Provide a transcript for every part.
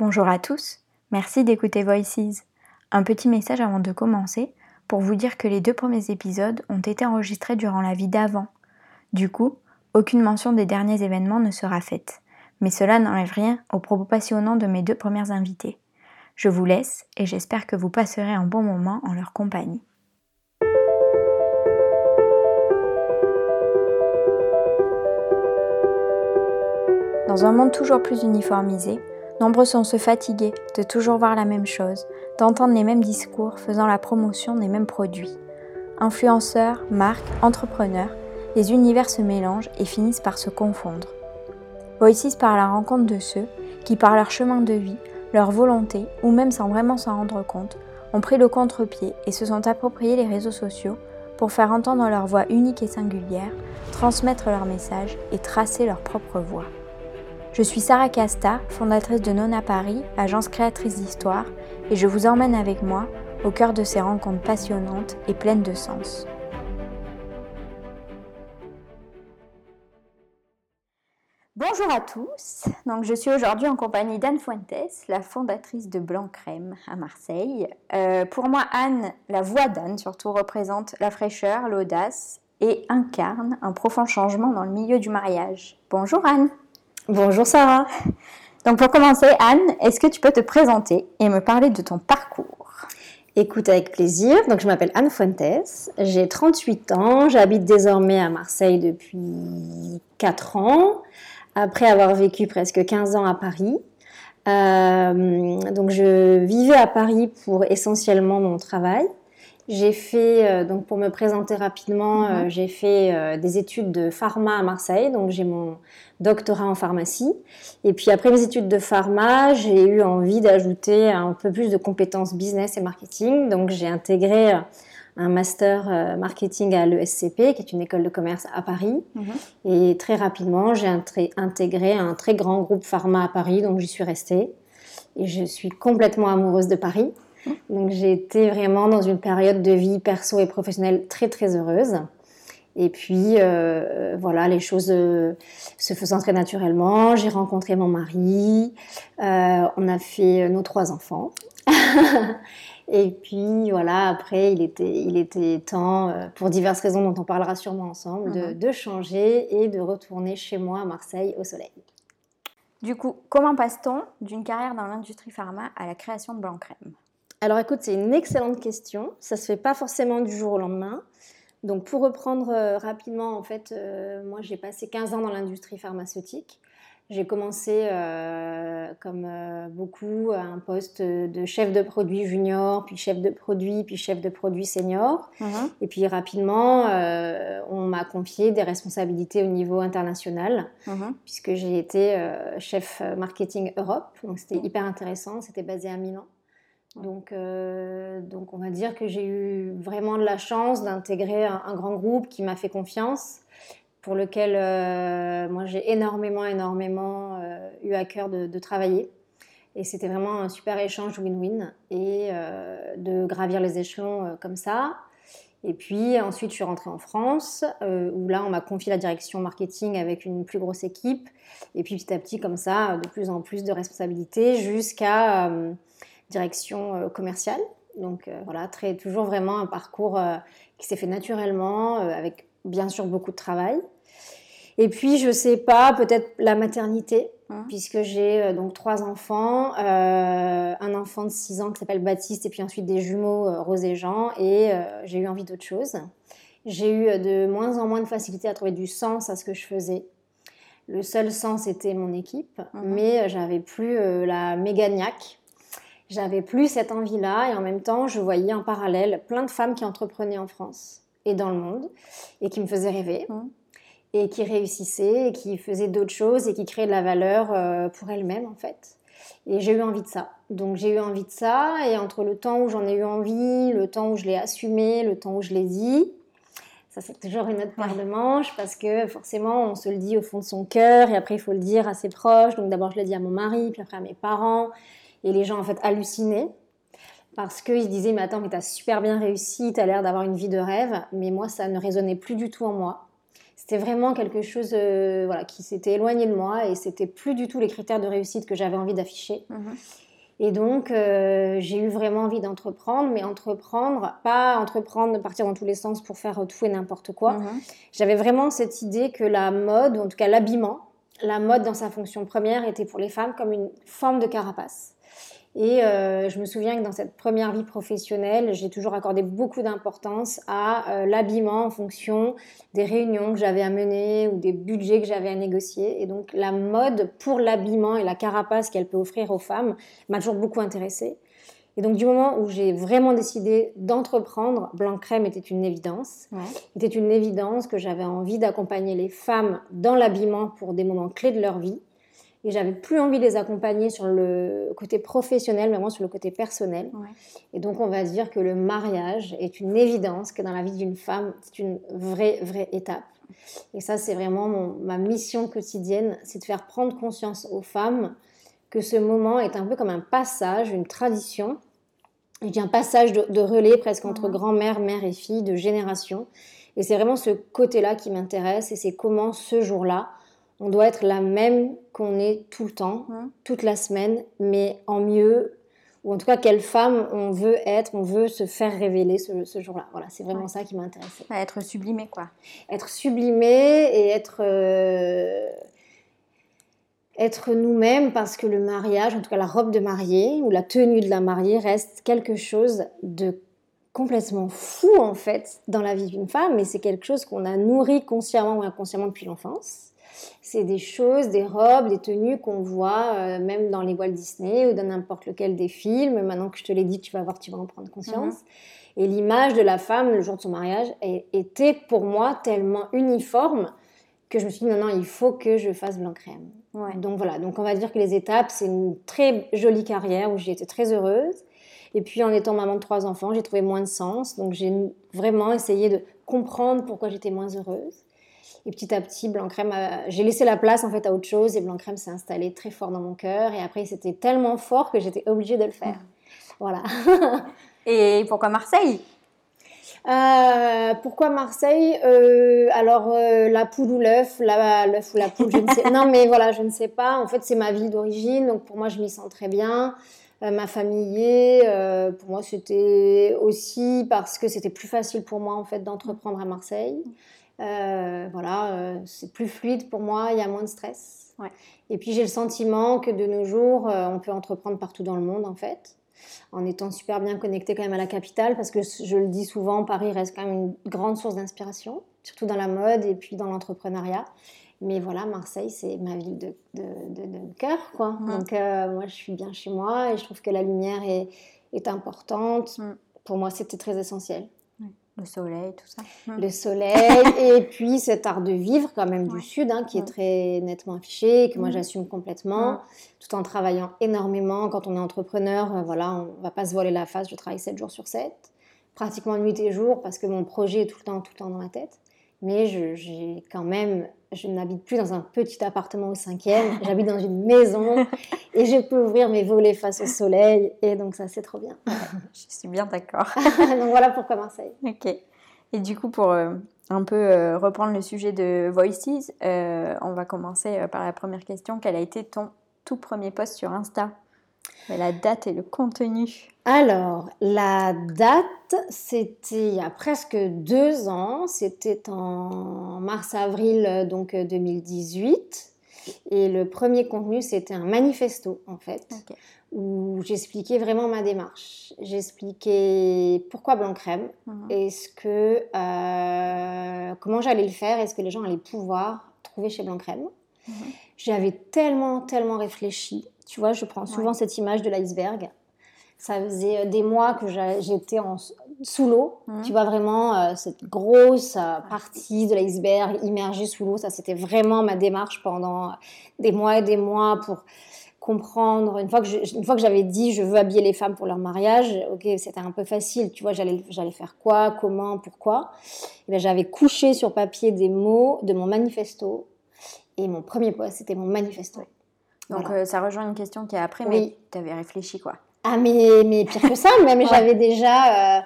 Bonjour à tous, merci d'écouter Voices. Un petit message avant de commencer pour vous dire que les deux premiers épisodes ont été enregistrés durant la vie d'avant. Du coup, aucune mention des derniers événements ne sera faite. Mais cela n'enlève rien aux propos passionnants de mes deux premières invitées. Je vous laisse et j'espère que vous passerez un bon moment en leur compagnie. Dans un monde toujours plus uniformisé, nombreux sont se fatiguer de toujours voir la même chose, d'entendre les mêmes discours faisant la promotion des mêmes produits. Influenceurs, marques, entrepreneurs, les univers se mélangent et finissent par se confondre. Voices par la rencontre de ceux qui, par leur chemin de vie, leur volonté, ou même sans vraiment s'en rendre compte, ont pris le contre-pied et se sont appropriés les réseaux sociaux pour faire entendre leur voix unique et singulière, transmettre leur message et tracer leur propre voix. Je suis Sarah Casta, fondatrice de Nona Paris, agence créatrice d'histoire, et je vous emmène avec moi au cœur de ces rencontres passionnantes et pleines de sens. Bonjour à tous. Donc, je suis aujourd'hui en compagnie d'Anne Fuentes, la fondatrice de Blanc Crème à Marseille. Euh, pour moi, Anne, la voix d'Anne surtout représente la fraîcheur, l'audace et incarne un profond changement dans le milieu du mariage. Bonjour Anne. Bonjour Sarah. Donc pour commencer, Anne, est-ce que tu peux te présenter et me parler de ton parcours? Écoute avec plaisir. Donc je m'appelle Anne Fuentes, j'ai 38 ans, j'habite désormais à Marseille depuis 4 ans après avoir vécu presque 15 ans à Paris. Euh, donc je vivais à Paris pour essentiellement mon travail. J'ai fait, euh, donc pour me présenter rapidement, euh, mhm. j'ai fait des études de pharma à Marseille, donc j'ai mon doctorat en pharmacie. Et puis après mes études de pharma, j'ai eu envie d'ajouter un peu plus de compétences business et marketing, donc j'ai intégré un master euh, marketing à l'ESCP, qui est une école de commerce à Paris. Mhm. Et très rapidement, j'ai intégré un très grand groupe pharma à Paris, donc j'y suis restée. Et je suis complètement amoureuse de Paris. Mhm. Donc j'ai été vraiment dans une période de vie perso et professionnelle très très heureuse. Et puis euh, voilà, les choses euh, se faisant très naturellement. J'ai rencontré mon mari, on a fait nos trois enfants. Et puis voilà, après, il était, il était temps, euh, pour diverses raisons dont on parlera sûrement ensemble, de, mhm. de, changer et de retourner chez moi à Marseille au soleil. Du coup, comment passe-t-on d'une carrière dans l'industrie pharma à la création de Blanc Crème Alors écoute, c'est une excellente question. Ça se fait pas forcément du jour au lendemain. Donc pour reprendre euh, rapidement, en fait, euh, moi j'ai passé 15 ans dans l'industrie pharmaceutique. J'ai commencé, euh, comme beaucoup, à un poste de chef de produit junior, puis chef de produit, puis chef de produit senior. Mhm. Et puis rapidement, on m'a confié des responsabilités au niveau international, mhm. puisque j'ai été chef marketing Europe. Donc c'était hyper intéressant, c'était basé à Milan. Donc, donc on va dire que j'ai eu vraiment de la chance d'intégrer un, grand groupe qui m'a fait confiance pour lequel euh, moi j'ai énormément, énormément euh, eu à cœur de, travailler. Et c'était vraiment un super échange win-win et euh, de gravir les échelons comme ça. Et puis ensuite, je suis rentrée en France, où là, on m'a confié la direction marketing avec une plus grosse équipe. Et puis petit à petit, comme ça, de plus en plus de responsabilités jusqu'à direction commerciale. Donc voilà, très, toujours vraiment un parcours qui s'est fait naturellement, avec bien sûr beaucoup de travail. Et puis, je sais pas, peut-être la maternité, hein puisque j'ai euh, donc trois enfants, euh, un enfant de 6 ans qui s'appelle Baptiste, et puis ensuite des jumeaux euh, Rose et Jean, et j'ai eu envie d'autre chose. J'ai eu de moins en moins de facilité à trouver du sens à ce que je faisais. Le seul sens était mon équipe, mhm. mais j'avais plus la méganiaque. J'avais plus cette envie-là, et en même temps, je voyais en parallèle plein de femmes qui entreprenaient en France et dans le monde, et qui me faisaient rêver. Mhm et qui réussissait, et qui faisait d'autres choses et qui créait de la valeur euh, pour elle-même en fait. Et j'ai eu envie de ça. Donc j'ai eu envie de ça et entre le temps où j'en ai eu envie, le temps où je l'ai assumé, le temps où je l'ai dit, ça c'est toujours une autre paire de manches parce que forcément on se le dit au fond de son cœur et après il faut le dire à ses proches. Donc d'abord je l'ai dit à mon mari, puis après à mes parents et les gens en fait hallucinaient parce qu'ils se disaient mais attends mais t'as super bien réussi, t'as l'air d'avoir une vie de rêve, mais moi ça ne résonnait plus du tout en moi c'était vraiment quelque chose euh, voilà, qui s'était éloigné de moi et c'était plus du tout les critères de réussite que j'avais envie d'afficher. Mhm. Et donc, euh, j'ai eu vraiment envie d'entreprendre, mais entreprendre, pas entreprendre, partir dans tous les sens pour faire tout et n'importe quoi. Mhm. J'avais vraiment cette idée que la mode, ou en tout cas l'habillement, la mode dans sa fonction première était pour les femmes comme une forme de carapace. Et euh, je me souviens que dans cette première vie professionnelle, j'ai toujours accordé beaucoup d'importance à euh, l'habillement en fonction des réunions que j'avais à mener ou des budgets que j'avais à négocier. Et donc la mode pour l'habillement et la carapace qu'elle peut offrir aux femmes m'a toujours beaucoup intéressée. Et donc du moment où j'ai vraiment décidé d'entreprendre, Blanc Crème était une évidence. Ouais. Était une évidence que j'avais envie d'accompagner les femmes dans l'habillement pour des moments clés de leur vie et j'avais plus envie de les accompagner sur le côté professionnel, mais vraiment sur le côté personnel. Et donc, on va dire que le mariage est une évidence que dans la vie d'une femme, c'est une vraie, vraie étape. Et ça, c'est vraiment ma mission quotidienne, c'est de faire prendre conscience aux femmes que ce moment est un peu comme un passage, une tradition. Je dis un passage de, relais presque entre grand-mère, mère et fille, de génération. Et c'est vraiment ce côté-là qui m'intéresse et c'est comment ce jour-là, on doit être la même qu'on est tout le temps, hein. toute la semaine, mais en mieux, ou en tout cas quelle femme on veut être, on veut se faire révéler ce, jour-là. Voilà, c'est vraiment ça qui m'a intéressée. être sublimée, quoi. Être sublimée et être, euh, être nous-mêmes parce que le mariage, en tout cas la robe de mariée ou la tenue de la mariée reste quelque chose de complètement fou en fait dans la vie d'une femme, mais c'est quelque chose qu'on a nourri consciemment ou inconsciemment depuis l'enfance c'est des choses, des robes, des tenues qu'on voit euh, même dans les Walt Disney ou dans n'importe lequel des films. Maintenant que je te l'ai dit, tu vas voir, tu vas en prendre conscience. Mhm. Et l'image de la femme le jour de son mariage était pour moi tellement uniforme que je me suis dit non, non, il faut que je fasse blanc crème. Donc voilà, donc on va dire que les étapes, c'est une très jolie carrière où j'ai été très heureuse. Et puis en étant maman de trois enfants, j'ai trouvé moins de sens. Donc j'ai vraiment essayé de comprendre pourquoi j'étais moins heureuse. Et petit à petit, Blanc Crème, j'ai laissé la place en fait à autre chose et Blanc Crème s'est installé très fort dans mon cœur. Et après, c'était tellement fort que j'étais obligée de le faire. Voilà. et pourquoi Marseille? Euh, pourquoi Marseille? Euh, Alors euh, la poule ou l'œuf, l'œuf ou la poule, je ne sais. non, mais voilà, je ne sais pas. En fait, c'est ma ville d'origine, donc pour moi, je m'y sens très bien. Ma famille est. pour moi, c'était aussi parce que c'était plus facile pour moi en fait d'entreprendre à Marseille. Euh, voilà, euh, c'est plus fluide pour moi, il y a moins de stress. Et puis j'ai le sentiment que de nos jours, euh, on peut entreprendre partout dans le monde en fait, en étant super bien connecté quand même à la capitale, parce que je le dis souvent, Paris reste quand même une grande source d'inspiration, surtout dans la mode et puis dans l'entrepreneuriat. Mais voilà, Marseille, c'est ma ville de, de, cœur, quoi. Mmh. Donc moi, je suis bien chez moi et je trouve que la lumière est, est importante. Mmh. Pour moi, c'était très essentiel. Le soleil, tout ça. Le soleil, et puis cet art de vivre quand même du Sud, hein, qui est très nettement affiché, que moi j'assume complètement, tout en travaillant énormément. Quand on est entrepreneur, euh, voilà, on va pas se voiler la face, je travaille 7 jours sur 7, pratiquement nuit et jour, parce que mon projet est tout le temps, tout le temps dans ma tête. Mais j'ai quand même je n'habite plus dans un petit appartement au cinquième, j'habite dans une maison et je peux ouvrir mes volets face au soleil et donc ça c'est trop bien. je suis bien d'accord. donc voilà pourquoi Marseille. Ok. Et du coup pour euh, un peu euh, reprendre le sujet de Voices, euh, on va commencer par la première question. Quel a été ton tout premier post sur Insta? La date et le contenu. Alors, la date, c'était il y a presque deux ans. C'était en mars-avril donc 2018. Et le premier contenu, c'était un manifesto, en fait, où j'expliquais vraiment ma démarche. J'expliquais pourquoi blanc crème, mhm. est-ce que euh, comment j'allais le faire, est-ce que les gens allaient pouvoir trouver chez blanc crème. Mhm. J'avais tellement, tellement réfléchi tu vois, je prends souvent cette image de l'iceberg. Ça faisait euh, des mois que j'étais sous l'eau. Mmh. Tu vois vraiment euh, cette grosse euh, partie de l'iceberg immergée sous l'eau. Ça, c'était vraiment ma démarche pendant des mois et des mois pour comprendre. Une fois que j'avais dit je veux habiller les femmes pour leur mariage, ok, c'était un peu facile. Tu vois, j'allais j'allais faire quoi, comment, pourquoi? Et j'avais couché sur papier des mots de mon manifesto. Et mon premier poste, c'était mon manifesto. Donc euh, ça rejoint une question qui est après, mais tu avais réfléchi quoi. Ah mais, mais pire que ça, même j'avais déjà... Euh,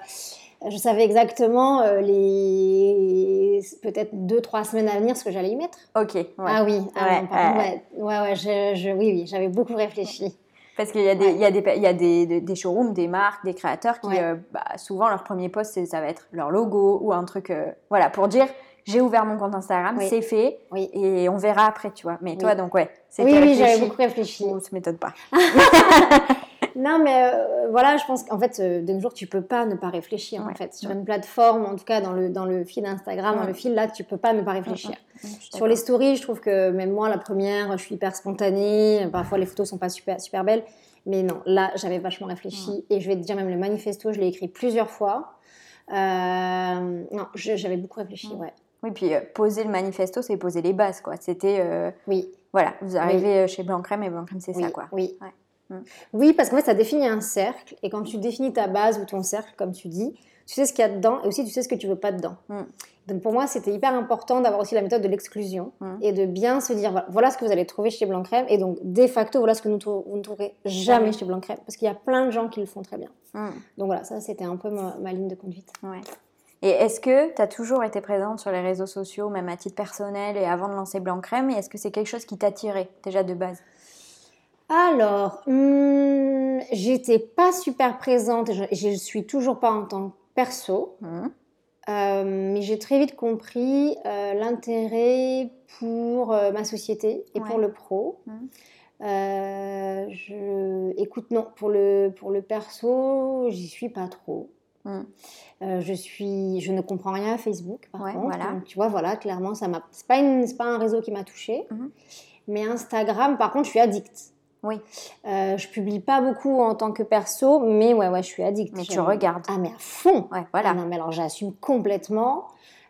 je savais exactement euh, les peut-être deux trois semaines à venir ce que j'allais y mettre. Ok. Ah oui, ah ouais, ouais, ouais, je, oui, oui, j'avais beaucoup réfléchi. Parce qu'il y a, des, il y a, des, il y a des, des, showrooms, des marques, des créateurs qui, bah, souvent, leur premier post, ça va être leur logo ou un truc, voilà, pour dire j'ai ouvert mon compte Instagram, c'est fait, oui. et on verra après, tu vois. Mais toi, donc, ouais, Oui, oui, j'avais beaucoup réfléchi. On se m'étonne pas. non, mais euh, voilà, je pense qu'en fait, de nos jours, tu peux pas ne pas réfléchir. En fait, sur une plateforme, en tout cas dans le dans le fil Instagram, dans le fil là, tu peux pas ne pas réfléchir. Sur les stories, je trouve que même moi, la première, je suis hyper spontanée. Parfois, les photos sont pas super super belles. Mais non, là, j'avais vachement réfléchi. Et je vais te dire, même le manifesto, je l'ai écrit plusieurs fois. Euh, non, j'avais beaucoup réfléchi, ouais. Oui, puis euh, poser le manifesto, c'est poser les bases, quoi. C'était. oui. Voilà, vous arrivez chez Blanc Crème et Blanc Crème, c'est ça, quoi. Oui. Mm. Oui, parce qu'en fait, ça définit un cercle. Et quand tu définis ta base ou ton cercle, comme tu dis, tu sais ce qu'il y a dedans et aussi tu sais ce que tu veux pas dedans. Mm. Donc pour moi, c'était hyper important d'avoir aussi la méthode de l'exclusion mm. et de bien se dire voilà, ce que vous allez trouver chez Blanc Crème et donc de facto voilà ce que vous ne trouverez jamais chez Blanc Crème parce qu'il y a plein de gens qui le font très bien. Donc voilà, ça c'était un peu ma, ligne de conduite. Ouais. Et est-ce que tu as toujours été présente sur les réseaux sociaux, même à titre personnel et avant de lancer Blanc Crème Et est-ce que c'est quelque chose qui t'attirait déjà de base? Alors, hmm, j'étais pas super présente, je, je suis toujours pas en tant que perso, mmh. euh, mais j'ai très vite compris euh, l'intérêt pour euh, ma société et pour le pro. Mmh. je, écoute, non, pour le, pour le perso, j'y suis pas trop. Mmh. je suis, je ne comprends rien à Facebook, par contre. Voilà. tu vois, voilà, clairement, ça m'a. C'est pas, pas un réseau qui m'a touchée. Mais Instagram, par contre, je suis addict. Oui. Euh, je publie pas beaucoup en tant que perso, mais ouais, ouais, je suis addict. Mais tu regardes. Ah, mais à fond. Ouais, voilà. Ah non, mais alors j'assume complètement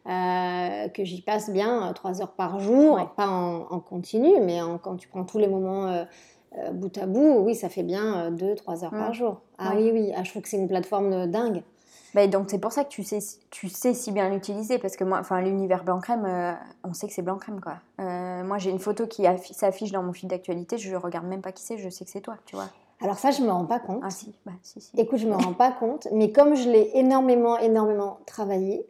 euh, que j'y passe bien euh, trois heures par jour, pas en, continu, mais quand tu prends tous les moments euh, bout à bout, oui, ça fait bien deux, trois heures par mm. jour. Ah oui, oui. Ah, je trouve que c'est une plateforme dingue. Bah, donc c'est pour ça que tu sais, tu sais si bien l'utiliser parce que moi, enfin l'univers blanc crème, euh, on sait que c'est blanc crème quoi. Euh, moi j'ai une photo qui s'affiche dans mon fil d'actualité, je regarde même pas qui c'est, je sais que c'est toi, tu vois. Alors ça je me rends pas compte. Ah si, bah, si, si. Écoute, je me rends pas compte, mais comme je l'ai énormément, énormément travaillé,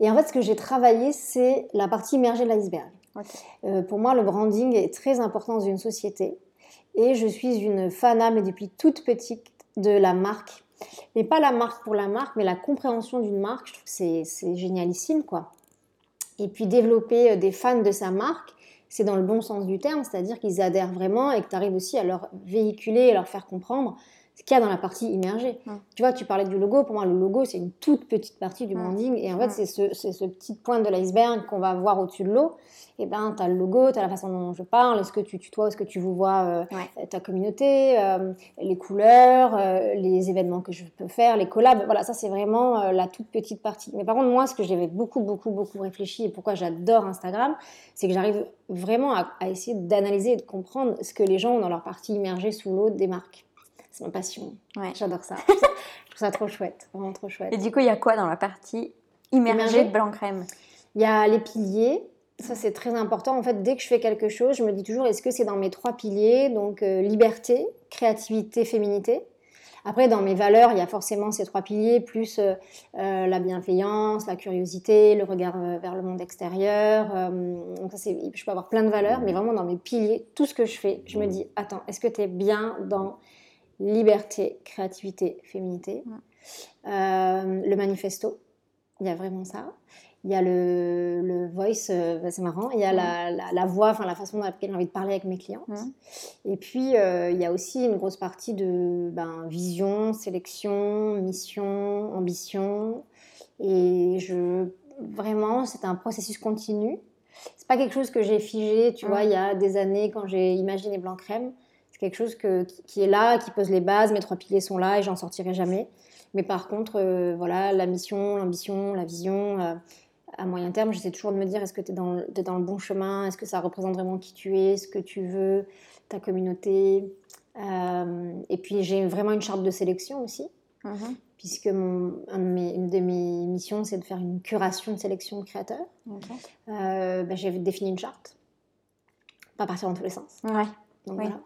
et en fait ce que j'ai travaillé c'est la partie immergée de l'iceberg. Euh, pour moi le branding est très important dans une société, et je suis une fanat mais depuis toute petite de la marque mais pas la marque pour la marque, mais la compréhension d'une marque, je trouve que c'est génialissime, quoi. Et puis développer euh, des fans de sa marque, c'est dans le bon sens du terme, c'est-à-dire qu'ils adhèrent vraiment et que tu arrives aussi à leur véhiculer et leur faire comprendre ce qu'il y a dans la partie immergée. Tu vois, tu parlais du logo. Pour moi, le logo, c'est une toute petite partie du branding. Et en fait, c'est ce, ce, petit point de l'iceberg qu'on va voir au-dessus de l'eau. Et ben, tu as le logo, tu as la façon dont je parle, est-ce que tu tutoies, est-ce que tu vous vois euh, ta communauté, euh, les couleurs, euh, les événements que je peux faire, les collabs. Voilà, ça, c'est vraiment la toute petite partie. Mais par contre, moi, ce que j'avais beaucoup, beaucoup, beaucoup réfléchi et pourquoi j'adore Instagram, c'est que j'arrive vraiment à, à essayer d'analyser et de comprendre ce que les gens ont dans leur partie immergée sous l'eau des marques. Ma passion. Ouais. J'adore ça. je trouve ça trop chouette, vraiment trop chouette. Et du coup, il y a quoi dans la partie immergée de blanc crème? Il y a les piliers. Ça, c'est très important. En fait, dès que je fais quelque chose, je me dis toujours, est-ce que c'est dans mes trois piliers? Donc, euh, liberté, créativité, féminité. Après, dans mes valeurs, il y a forcément ces trois piliers, plus euh, euh, la bienveillance, la curiosité, le regard vers le monde extérieur. donc ça, je peux avoir plein de valeurs, mais vraiment dans mes piliers, tout ce que je fais, je me dis, attends, est-ce que tu es bien dans liberté, créativité, féminité. Euh, le manifesto, il y a vraiment ça. Il y a le, voice, euh, bah, c'est marrant. Il y a la, voix, enfin la façon dont j'ai envie de parler avec mes clientes. Et puis euh, il y a aussi une grosse partie de ben, vision, sélection, mission, ambition. Et je vraiment, c'est un processus continu. C'est pas quelque chose que j'ai figé, tu vois, il y a des années quand j'ai imaginé Blanc Crème quelque chose qui est là, qui pose les bases, mes trois piliers sont là et j'en sortirai jamais. Mais par contre, euh, voilà, la mission, l'ambition, la vision, euh, à moyen terme, j'essaie toujours de me dire est-ce que tu es, dans le bon chemin? Est-ce que ça représente vraiment qui tu es, ce que tu veux, ta communauté? Euh, Et puis j'ai vraiment une charte de sélection aussi, mm-hmm. puisque mon, une de mes missions, c'est de faire une curation de sélection de créateurs. Ben, j'ai défini une charte, pas partir dans tous les sens. Ouais. Donc voilà.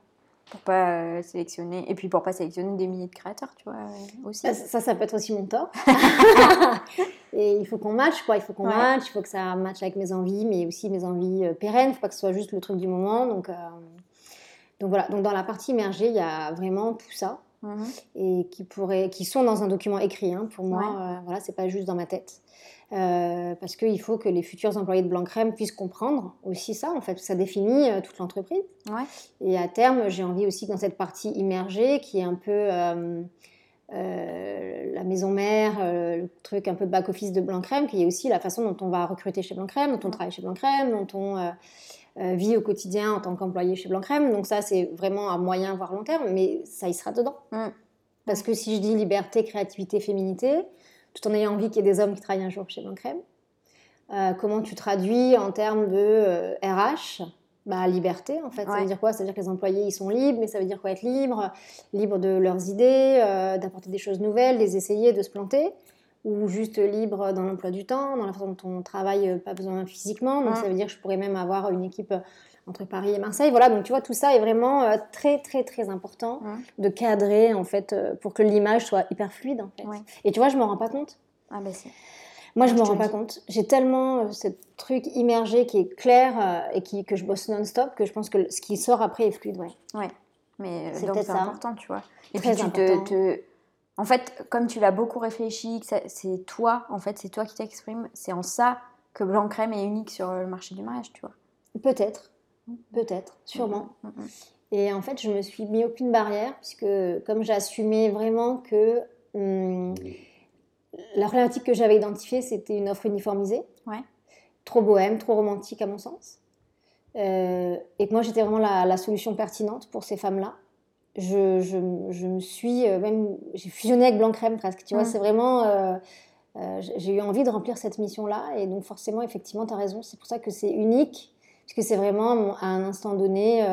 Pour pas euh, sélectionner et puis pour pas sélectionner des milliers de créateurs tu vois euh, aussi. Ça, ça peut être aussi mon tort et il faut qu'on matche quoi. Il faut qu'on matche il faut que ça matche avec mes envies mais aussi mes envies euh, pérennes. Il faut pas que ce soit juste le truc du moment. Donc donc voilà. Donc dans la partie immergée il y a vraiment tout ça mhm. et qui pourrait qui sont dans un document écrit hein, pour moi. Voilà c'est pas juste dans ma tête. euh, parce qu'il faut que les futurs employés de Blanc Crème puissent comprendre aussi ça, en fait, ça définit euh, toute l'entreprise. Ouais. Et à terme, j'ai envie aussi que dans cette partie immergée, qui est un peu euh, la maison mère, le truc un peu back-office de Blanc Crème, qui est aussi la façon dont on va recruter chez Blanc Crème, dont on travaille chez Blanc Crème, dont on vit au quotidien en tant qu'employé chez Blanc Crème. Donc ça, c'est vraiment à moyen, voire long terme, mais ça y sera dedans. Mm. Parce que si je dis liberté, créativité, féminité, tout en ayant envie qu'il y ait des hommes qui travaillent un jour chez Blanc-Crème. Euh, comment tu traduis en termes de RH euh, bah, liberté en fait. Ça veut dire quoi? Ça veut dire que les employés ils sont libres, mais ça veut dire quoi? Être libre Libre de leurs idées, euh, d'apporter des choses nouvelles, les essayer, de se planter? Ou juste libre dans l'emploi du temps, dans la façon dont on travaille, pas besoin physiquement? Donc ça veut dire que je pourrais même avoir une équipe entre Paris et Marseille. Voilà, donc tu vois, tout ça est vraiment très très très important de cadrer en fait pour que l'image soit hyper fluide en fait. Et tu vois, je me rends pas compte. Ah bah si. Moi, je me rends pas compte. J'ai tellement ce truc immergé qui est clair et qui, que je bosse non-stop que je pense que ce qui sort après est fluide, ouais. Ouais. Mais c'est peut-être important, tu vois. Et puis tu te en fait, comme tu l'as beaucoup réfléchi, c'est toi, en fait, c'est toi qui t'exprimes, c'est en ça que Blanc Crème est unique sur le marché du mariage, tu vois. Peut-être, peut-être, sûrement. Mm, mm, mm, Et en fait, je me suis mis aucune barrière, puisque comme j'assumais vraiment que hum, la problématique que j'avais identifiée, c'était une offre uniformisée, ouais. trop bohème, trop romantique à mon sens. Euh, et que moi, j'étais vraiment la, solution pertinente pour ces femmes-là je, je, me suis euh, même j'ai fusionné avec Blanc Crème presque tu vois mm. c'est vraiment euh, j'ai eu envie de remplir cette mission là et donc forcément effectivement tu as raison c'est pour ça que c'est unique parce que c'est vraiment à un instant donné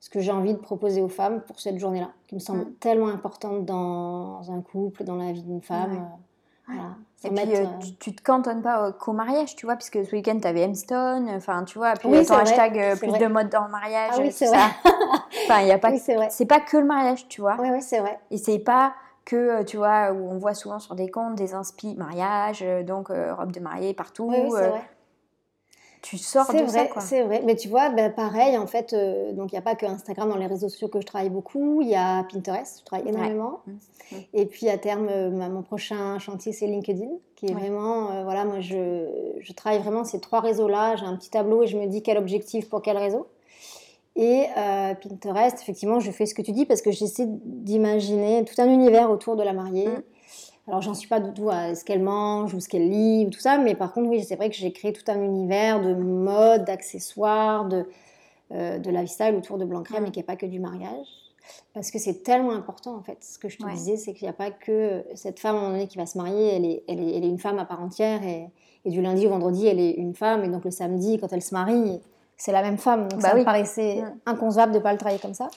ce que j'ai envie de proposer aux femmes pour cette journée là qui me semble mm. tellement importante dans un couple dans la vie d'une femme voilà. Et puis, euh, tu, te cantonnes pas qu'au mariage, tu vois, puisque ce week-end, tu avais M-Stone, enfin, tu vois, puis ton hashtag euh, plus de mode dans le mariage, ah, oui, c'est vrai. enfin, il y a pas, c'est pas que le mariage, tu vois. Oui, oui, c'est vrai. Et c'est pas que, euh, tu vois, où on voit souvent sur des comptes des inspi mariage, donc robe de mariée partout. Oui, c'est vrai tu sors de vrai, ça. C'est vrai, mais tu vois, ben, pareil, en fait, euh, donc il n'y a pas que Instagram dans les réseaux sociaux que je travaille beaucoup, il y a Pinterest, je travaille énormément. Mmh, mmh. Et puis à terme, euh, mon prochain chantier, c'est LinkedIn, qui est vraiment, euh, voilà, moi je, je, travaille vraiment ces trois réseaux-là, j'ai un petit tableau et je me dis quel objectif pour quel réseau. Et Pinterest, effectivement, je fais ce que tu dis parce que j'essaie d'imaginer tout un univers autour de la mariée. Mmh. Alors, j'en suis pas du tout à ce qu'elle mange ou ce qu'elle lit ou tout ça, mais par contre, oui, c'est vrai que j'ai créé tout un univers de mode, d'accessoires, de, euh, de lifestyle autour de Blanc Crème et qui n'est pas que du mariage. Parce que c'est tellement important, en fait. Ce que je te disais, c'est qu'il n'y a pas que cette femme, à un moment donné, qui va se marier, elle est, elle est, elle est une femme à part entière et, et, du lundi au vendredi, elle est une femme. Et donc, le samedi, quand elle se marie, c'est la même femme. Donc, bah ça me paraissait inconcevable de ne pas le travailler comme ça.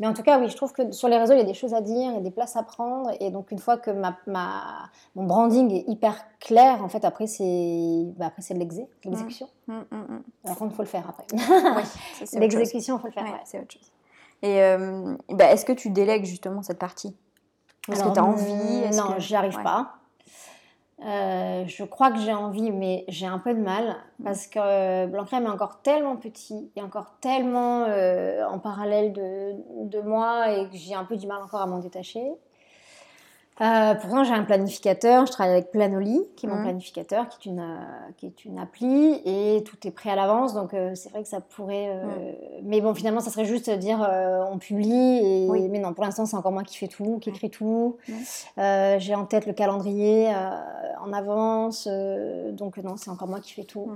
Mais en tout cas, oui, je trouve que sur les réseaux, il y a des choses à dire, il y a des places à prendre. Et donc, une fois que ma, ma mon branding est hyper clair, en fait, après, c'est bah, c'est l'exécution. Mmh, mmh, mmh, Par contre, il faut le faire après. oui, l'exécution, il faut le faire. Ouais, c'est autre chose. Et euh, bah, est-ce que tu délègues justement cette partie? Est-ce que tu as envie? Non, j'y arrive pas. Euh, je crois que j'ai envie, mais j'ai un peu de mal parce que euh, est encore tellement petit et encore tellement euh, en parallèle de, de, moi et que j'ai un peu du mal encore à m'en détacher. Euh, pourtant, j'ai un planificateur. Je travaille avec Planoly, qui est mon mmh. planificateur, qui est, une, qui est une appli, et tout est prêt à l'avance. Donc, c'est vrai que ça pourrait. Mmh. Mais bon, finalement, ça serait juste dire on publie. Et... Oui. Mais non, pour l'instant, c'est encore moi qui fais tout, qui écrit tout. Mmh. j'ai en tête le calendrier en avance. donc, non, c'est encore moi qui fais tout.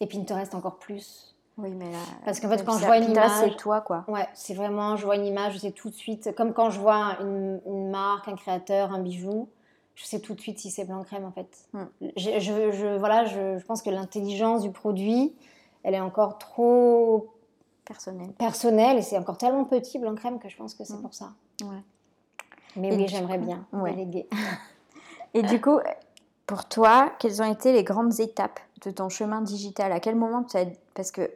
Et Pinterest encore plus. Oui, mais Parce qu'en fait, quand je vois une image. C'est toi, quoi. Ouais, c'est vraiment, je vois une image, je sais tout de suite. Comme quand je vois une, marque, un créateur, un bijou, je sais tout de suite si c'est blanc crème, en fait. Hmm. Je, je, voilà, je, je pense que l'intelligence du produit, elle est encore trop. Personnelle. Personnelle, et c'est encore tellement petit, blanc crème, que je pense que c'est hmm. pour ça. Ouais. Mais oui, j'aimerais bien ouais. déléguer. et du coup, pour toi, quelles ont été les grandes étapes de ton chemin digital? À quel moment tu as. Parce que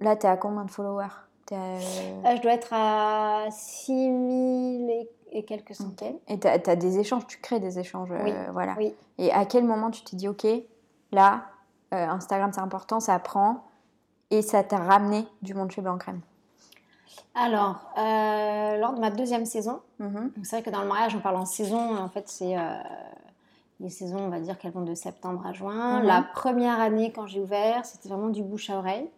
Là, tu es à combien de followers? Euh, je dois être à 6000 et, et quelques centaines. Et tu as, des échanges, tu crées des échanges. euh, voilà. oui. Et à quel moment tu t'es dit, OK, là, euh, Instagram c'est important, ça prend, et ça t'a ramené du monde chez Blanc Crème? Alors, euh, lors de ma deuxième saison, Mhm. donc c'est vrai que dans le mariage, on parle en saison. En fait, c'est euh, les saisons, on va dire qu'elles vont de septembre à juin. Mhm. La première année, quand j'ai ouvert, c'était vraiment du bouche à oreille.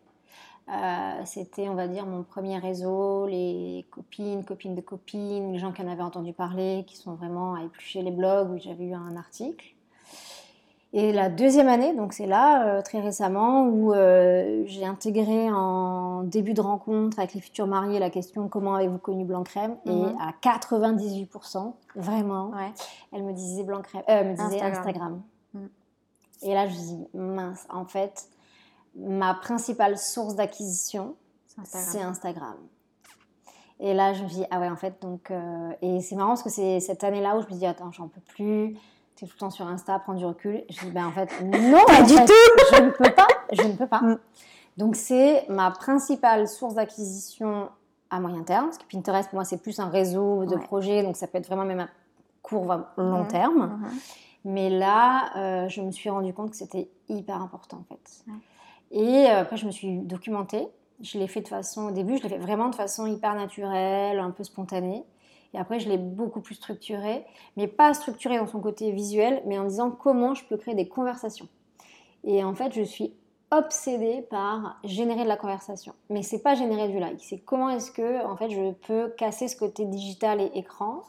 Euh, c'était, on va dire, mon premier réseau, les copines, copines de copines, les gens qui en avaient entendu parler, qui sont vraiment à éplucher les blogs où j'avais eu un article. Et la deuxième année, donc c'est là, euh, très récemment, où euh, j'ai intégré en début de rencontre avec les futurs mariés la question comment avez-vous connu Blanc Crème Mhm. Et à 98%, vraiment, Ouais. elle me disait Blanc Crème, euh, elle me disait Instagram. Instagram. Mhm. Et là, je me dis mince, en fait, ma principale source d'acquisition, C'est Instagram. Et là, je me dis, ah ouais, en fait, donc. euh, et c'est marrant parce que c'est cette année-là où je me dis, attends, j'en peux plus. Tu es tout le temps sur Insta, prends du recul. Je dis, ben en fait, non, Pas du fait, tout. Je ne peux pas. Je ne peux pas. Mm. Donc, c'est ma principale source d'acquisition à moyen terme. Parce que Pinterest, pour moi, c'est plus un réseau de Ouais. projets. Donc, ça peut être vraiment même à court, long Mhm. terme. Mhm. Mais là, euh, je me suis rendu compte que c'était hyper important en fait. Ouais. Et euh, après, je me suis documentée. Je l'ai fait de façon, au début, je l'ai fait vraiment de façon hyper naturelle, un peu spontanée. Et après, je l'ai beaucoup plus structurée, mais pas structurée dans son côté visuel, mais en disant comment je peux créer des conversations. Et en fait, je suis obsédée par générer de la conversation. Mais c'est pas générer du like, c'est comment est-ce que en fait je peux casser ce côté digital et écran.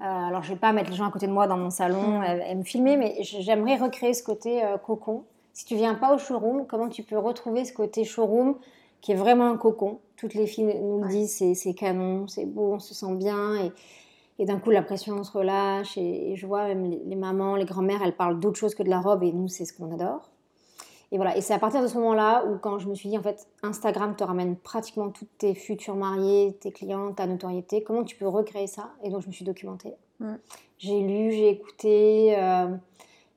Euh, alors je vais pas mettre les gens à côté de moi dans mon salon Mm. et, et me filmer, mais j'aimerais recréer ce côté euh, cocon. Si tu viens pas au showroom, comment tu peux retrouver ce côté showroom qui est vraiment un cocon. Toutes les filles nous le disent, c'est- canon, c'est beau, on se sent bien et, et d'un coup la pression se relâche et, et je vois même les, les mamans, les grand-mères, elles parlent d'autre chose que de la robe et nous c'est ce qu'on adore. Et voilà, et c'est à partir de ce moment-là où quand je me suis dit en fait Instagram te ramène pratiquement toutes tes futurs mariés, tes clients, ta notoriété, comment tu peux recréer ça? Et donc je me suis documentée. J'ai lu, j'ai écouté euh,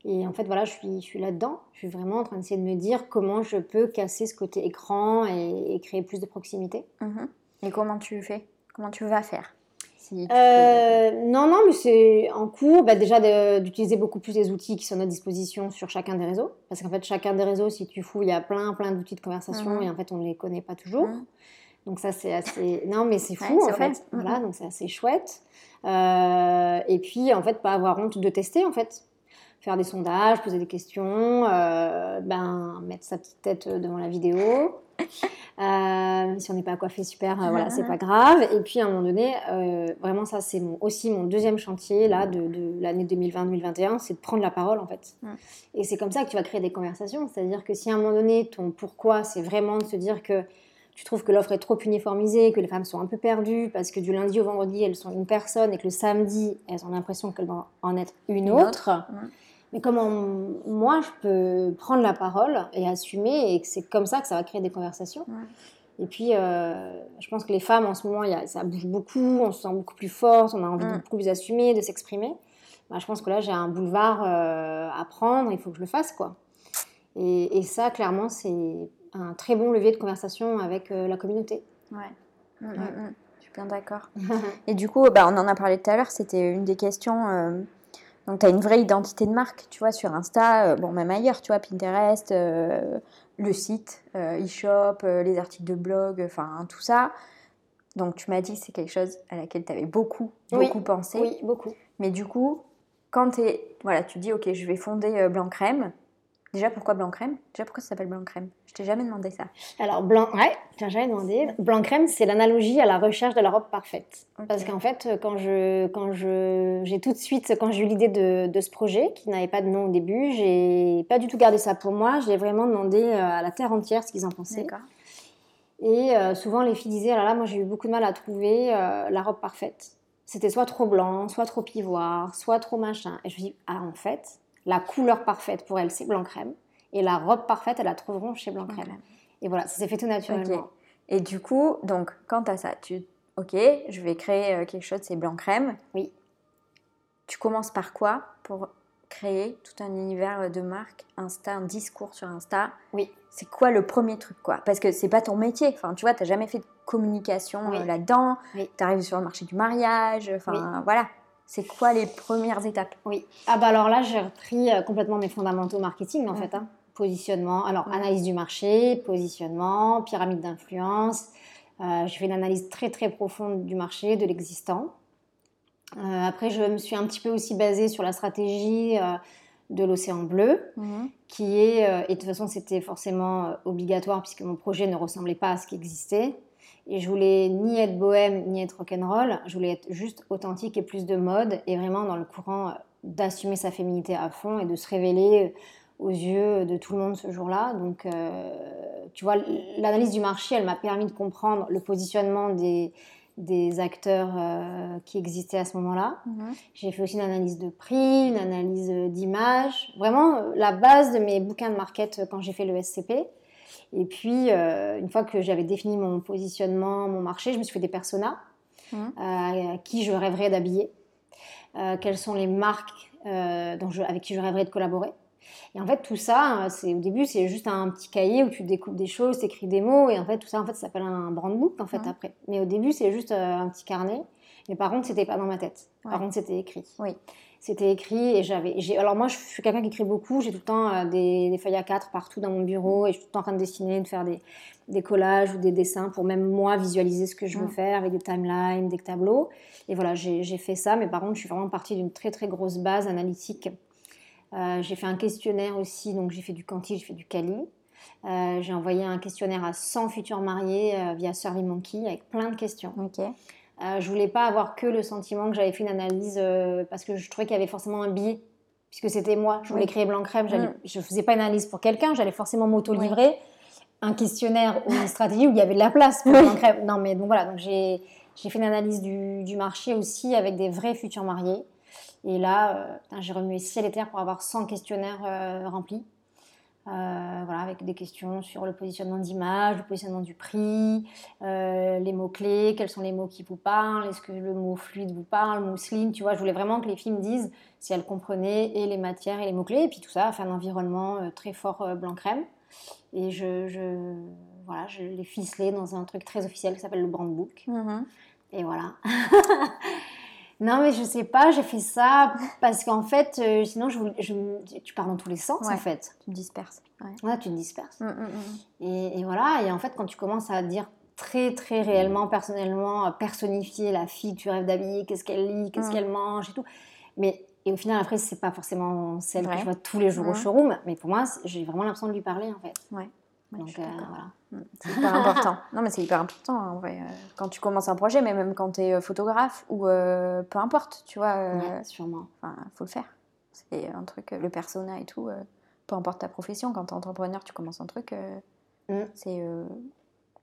et en fait voilà, je suis, je suis là-dedans. Je suis vraiment en train d'essayer de me dire comment je peux casser ce côté écran et, et créer plus de proximité. Mhm. Et comment tu fais? Comment tu vas faire? Si tu Euh, non, non, mais c'est en cours. Bah, déjà d'utiliser beaucoup plus les outils qui sont à notre disposition sur chacun des réseaux. Parce qu'en fait, chacun des réseaux, si tu fous, il y a plein, plein d'outils de conversation Mhm. et en fait, on ne les connaît pas toujours. Mhm. Donc ça, c'est assez... Non, mais c'est fou, Ouais, en fait. Voilà, donc c'est assez chouette. Euh, et puis, en fait, pas avoir honte de tester, en fait. Faire des sondages, poser des questions, euh, ben, mettre sa petite tête devant la vidéo. Euh, si on n'est pas coiffé super, euh, voilà, c'est pas grave. Et puis à un moment donné, euh, vraiment ça c'est mon, aussi mon deuxième chantier là de, de l'année 2020-2021, c'est de prendre la parole en fait. Et c'est comme ça que tu vas créer des conversations. C'est-à-dire que si à un moment donné ton pourquoi c'est vraiment de se dire que tu trouves que l'offre est trop uniformisée, que les femmes sont un peu perdues parce que du lundi au vendredi elles sont une personne et que le samedi elles ont l'impression qu'elles doivent en être une, Une autre. autre. Mais comment moi je peux prendre la parole et assumer et que c'est comme ça que ça va créer des conversations. Ouais. Et puis euh, je pense que les femmes en ce moment il y a- ça bouge beaucoup, on se sent beaucoup plus forte, on a envie de beaucoup plus assumer, de s'exprimer. Bah, je pense que là j'ai un boulevard euh, à prendre, il faut que je le fasse quoi. Et, et ça clairement c'est un très bon levier de conversation avec euh, la communauté. Ouais. Mm, mm, Ouais. mm. Je suis bien d'accord. Et du coup, bah, on en a parlé tout à l'heure, c'était une des questions. Donc, tu as une vraie identité de marque, tu vois, sur Insta, euh, bon, même ailleurs, tu vois, Pinterest, euh, le site, euh, e-shop, euh, les articles de blog, enfin, tout ça. Donc, tu m'as dit que c'est quelque chose à laquelle tu avais beaucoup, Oui. beaucoup pensé. oui, beaucoup. Mais du coup, quand tu voilà, tu dis, OK, je vais fonder Blanc Crème. Déjà, pourquoi Blanc Crème? Déjà, pourquoi ça s'appelle Blanc Crème? Je t'ai jamais demandé ça. Alors, blanc, ouais, tiens, j'avais demandé. Blanc crème, c'est l'analogie à la recherche de la robe parfaite. Parce qu'en fait, quand je, quand je, j'ai tout de suite, quand j'ai eu l'idée de, de ce projet, qui n'avait pas de nom au début, j'ai pas du tout gardé ça pour moi. J'ai vraiment demandé euh, à la terre entière ce qu'ils en pensaient. D'accord. Et euh, souvent, les filles disaient, ah là là, moi j'ai eu beaucoup de mal à trouver euh, la robe parfaite. C'était soit trop blanc, soit trop ivoire, soit trop machin. Et je me dis, ah en fait, la couleur parfaite pour elles, c'est blanc crème. Et la robe parfaite, elles la trouveront chez blanc crème. Et voilà, ça s'est fait tout naturellement. Et du coup, donc, quand tu as ça, tu. Ok, je vais créer euh, quelque chose, c'est blanc crème. Oui. Tu commences par quoi pour créer tout un univers de marque, Insta, un discours sur Insta? Oui. C'est quoi le premier truc, quoi? Parce que c'est pas ton métier. Enfin, tu vois, t'as jamais fait communication Oui. euh, là-dedans. Oui. Tu arrives sur le marché du mariage. Enfin, Oui. voilà. C'est quoi les premières étapes? Oui. Ah bah alors là, j'ai repris euh, complètement mes fondamentaux marketing en Ouais. fait. hein. Positionnement, alors Ouais. analyse du marché, positionnement, pyramide d'influence. Euh, j'ai fait une analyse très très profonde du marché, de l'existant. Euh, après, je me suis un petit peu aussi basée sur la stratégie euh, de l'océan bleu, qui est, et de toute façon c'était forcément obligatoire puisque mon projet ne ressemblait pas à ce qui existait. Et je voulais ni être bohème, ni être rock'n'roll, je voulais être juste authentique et plus de mode, et vraiment dans le courant euh, d'assumer sa féminité à fond et de se révéler euh, aux yeux de tout le monde ce jour-là. Donc, euh, tu vois, l'analyse du marché, elle m'a permis de comprendre le positionnement des, des acteurs euh, qui existaient à ce moment-là. J'ai fait aussi une analyse de prix, une analyse d'image, vraiment la base de mes bouquins de market quand j'ai fait le SCP. Et puis, euh, une fois que j'avais défini mon positionnement, mon marché, je me suis fait des personas Mhm. euh, qui je rêverais d'habiller, euh, quelles sont les marques dont je- avec qui je rêverais de collaborer. Et en fait, tout ça, c'est au début, c'est juste un petit cahier où tu découpes des choses, tu écris des mots, et en fait, tout ça, en fait, ça s'appelle un brand book, en fait, Mhm. après. Mais au début, c'est juste un petit carnet. Mais par contre, c'était pas dans ma tête. Par Ouais. contre, c'était écrit. Oui. C'était écrit et j'avais. j'ai- Alors moi, je suis quelqu'un qui écrit beaucoup. J'ai tout le temps euh, des, des feuilles à 4 partout dans mon bureau et je suis tout le temps en train de dessiner, de faire des, des collages ou des dessins pour même moi visualiser ce que je veux Mm. faire avec des timelines, des tableaux. Et voilà, j'ai fait ça. Mais par contre, je suis vraiment partie d'une très très grosse base analytique. Euh, j'ai fait un questionnaire aussi, donc j'ai fait du quanti, j'ai fait du quali. Euh, j'ai envoyé un questionnaire à 100 futurs mariés euh, via SurveyMonkey avec plein de questions. Ok. Euh, je voulais pas avoir que le sentiment que j'avais fait une analyse euh, parce que je trouvais qu'il y avait forcément un biais puisque c'était moi. Je voulais Oui. créer blanc crème. j'allais- Mm. Je faisais pas une analyse pour quelqu'un. J'allais forcément m'auto-livrer un questionnaire ou une stratégie où il y avait de la place pour blanc crème. Non mais donc voilà. Donc j'ai fait une analyse du, du marché aussi avec des vrais futurs mariés. Et là, euh, j'ai remué ciel et terre pour avoir 100 questionnaires euh, remplis. Euh, voilà, avec des questions sur le positionnement d'image, le positionnement du prix, euh, les mots-clés, quels sont les mots qui vous parlent, est-ce que le mot fluide vous parle, mousseline, tu vois, je voulais vraiment que les filles me disent si elles comprenaient et les matières et les mots-clés, et puis tout ça, fait un environnement euh, très fort blanc-crème. Et je, je, voilà, je l'ai ficelé dans un truc très officiel qui s'appelle le brand book. Mhm. Et voilà. non, mais je sais pas, j'ai fait ça parce qu'en fait, euh, sinon, je, je, tu pars dans tous les sens, Ouais. en fait. Tu te disperses. Ouais. Tu te disperses. Mm, mm, mm. Et, et voilà, et en fait, quand tu commences à dire très, très réellement, personnellement, à personnifier la fille que tu rêves d'habiller, qu'est-ce qu'elle lit, qu'est-ce qu'elle mange et tout. Mais, et au final, après, c'est pas forcément celle Ouais. que je vois tous les jours au showroom, mais pour moi, j'ai vraiment l'impression de lui parler, en fait. Ouais. Ouais, Donc, euh, voilà. Mm, C'est hyper important. Non, mais c'est hyper important en vrai. euh, Quand tu commences un projet, mais même quand tu es photographe ou euh, peu importe, tu vois, euh, Ouais, sûrement. faut le faire. C'est un truc, euh, le persona et tout, euh, peu importe ta profession, quand tu es entrepreneur, tu commences un truc, euh, Mm. c'est euh,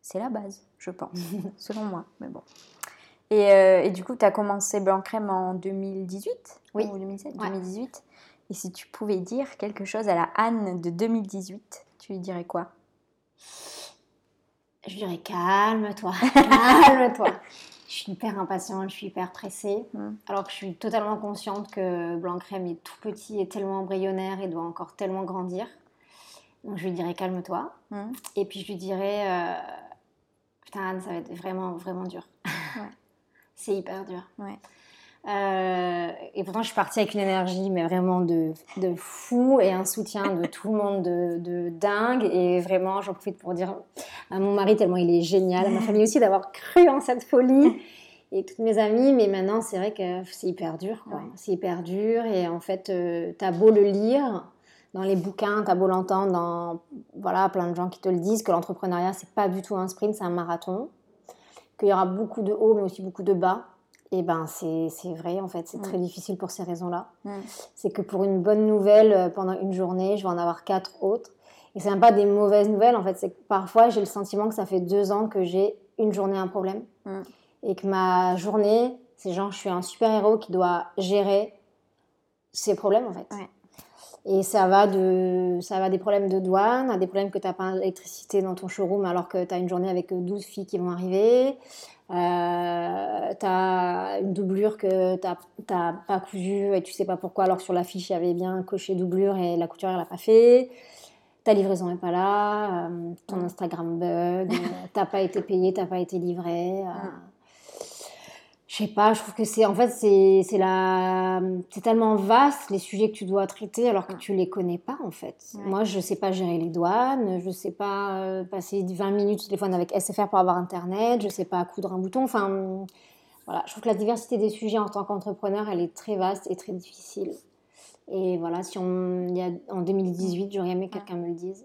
c'est la base, je pense, selon moi. Mais bon. Et, euh, et du coup, tu as commencé Blanc Crème en 2018 Oui. Ou 2007 Ouais. 2018. Et si tu pouvais dire quelque chose à la Anne de 2018, tu lui dirais quoi? Je dirais calme-toi, calme-toi. Je suis hyper impatiente, je suis hyper pressée. Mm. Alors que je suis totalement consciente que Blanc Crème est tout petit et tellement embryonnaire et doit encore tellement grandir. Donc je lui dirais calme-toi. Mm. Et puis je lui dirais euh, putain Anne, ça va être vraiment vraiment dur. Ouais. C'est hyper dur. Ouais. Euh, et pourtant je suis partie avec une énergie mais vraiment de, de fou et un soutien de tout le monde de, de dingue. Et vraiment j'en profite pour dire à mon mari tellement il est génial, à ma famille aussi d'avoir cru en cette folie. Et toutes mes amies, mais maintenant c'est vrai que c'est hyper dur. Ouais. C'est hyper dur et en fait euh, t'as beau le lire, dans les bouquins, t'as beau l'entendre dans voilà, plein de gens qui te le disent que l'entrepreneuriat c'est pas du tout un sprint, c'est un marathon, qu'il y aura beaucoup de hauts mais aussi beaucoup de bas. Et ben c'est vrai en fait, c'est très difficile pour ces raisons-là. C'est que pour une bonne nouvelle euh, pendant une journée, je vais en avoir quatre autres. Et c'est même pas des mauvaises nouvelles en fait, c'est que parfois j'ai le sentiment que ça fait deux ans que j'ai une journée un problème et que ma journée, c'est genre je suis un super héros qui doit gérer ses problèmes en fait. Ouais. Et ça va de ça va des problèmes de douane à des problèmes que tu n'as pas d'électricité dans ton showroom alors que tu as une journée avec 12 filles qui vont arriver. Euh, tu as une doublure que tu n'as pas cousue et tu sais pas pourquoi alors que sur la fiche il y avait bien coché doublure et la couturière l'a pas fait. ta livraison n'est pas là, euh, ton Instagram bug, euh, t'as pas été payé, t'as pas été livré. euh, je sais pas, je trouve que c'est en fait c'est c'est la c'est tellement vaste les sujets que tu dois traiter alors que tu les connais pas en fait. Ouais. Moi je sais pas gérer les douanes, je sais pas euh, passer 20 minutes au téléphone avec SFR pour avoir internet, je sais pas coudre un bouton. Enfin voilà, je trouve que la diversité des sujets en tant qu'entrepreneur elle est très vaste et très difficile. Et voilà, si on y a en 2018 j'aurais aimé que quelqu'un me le dise.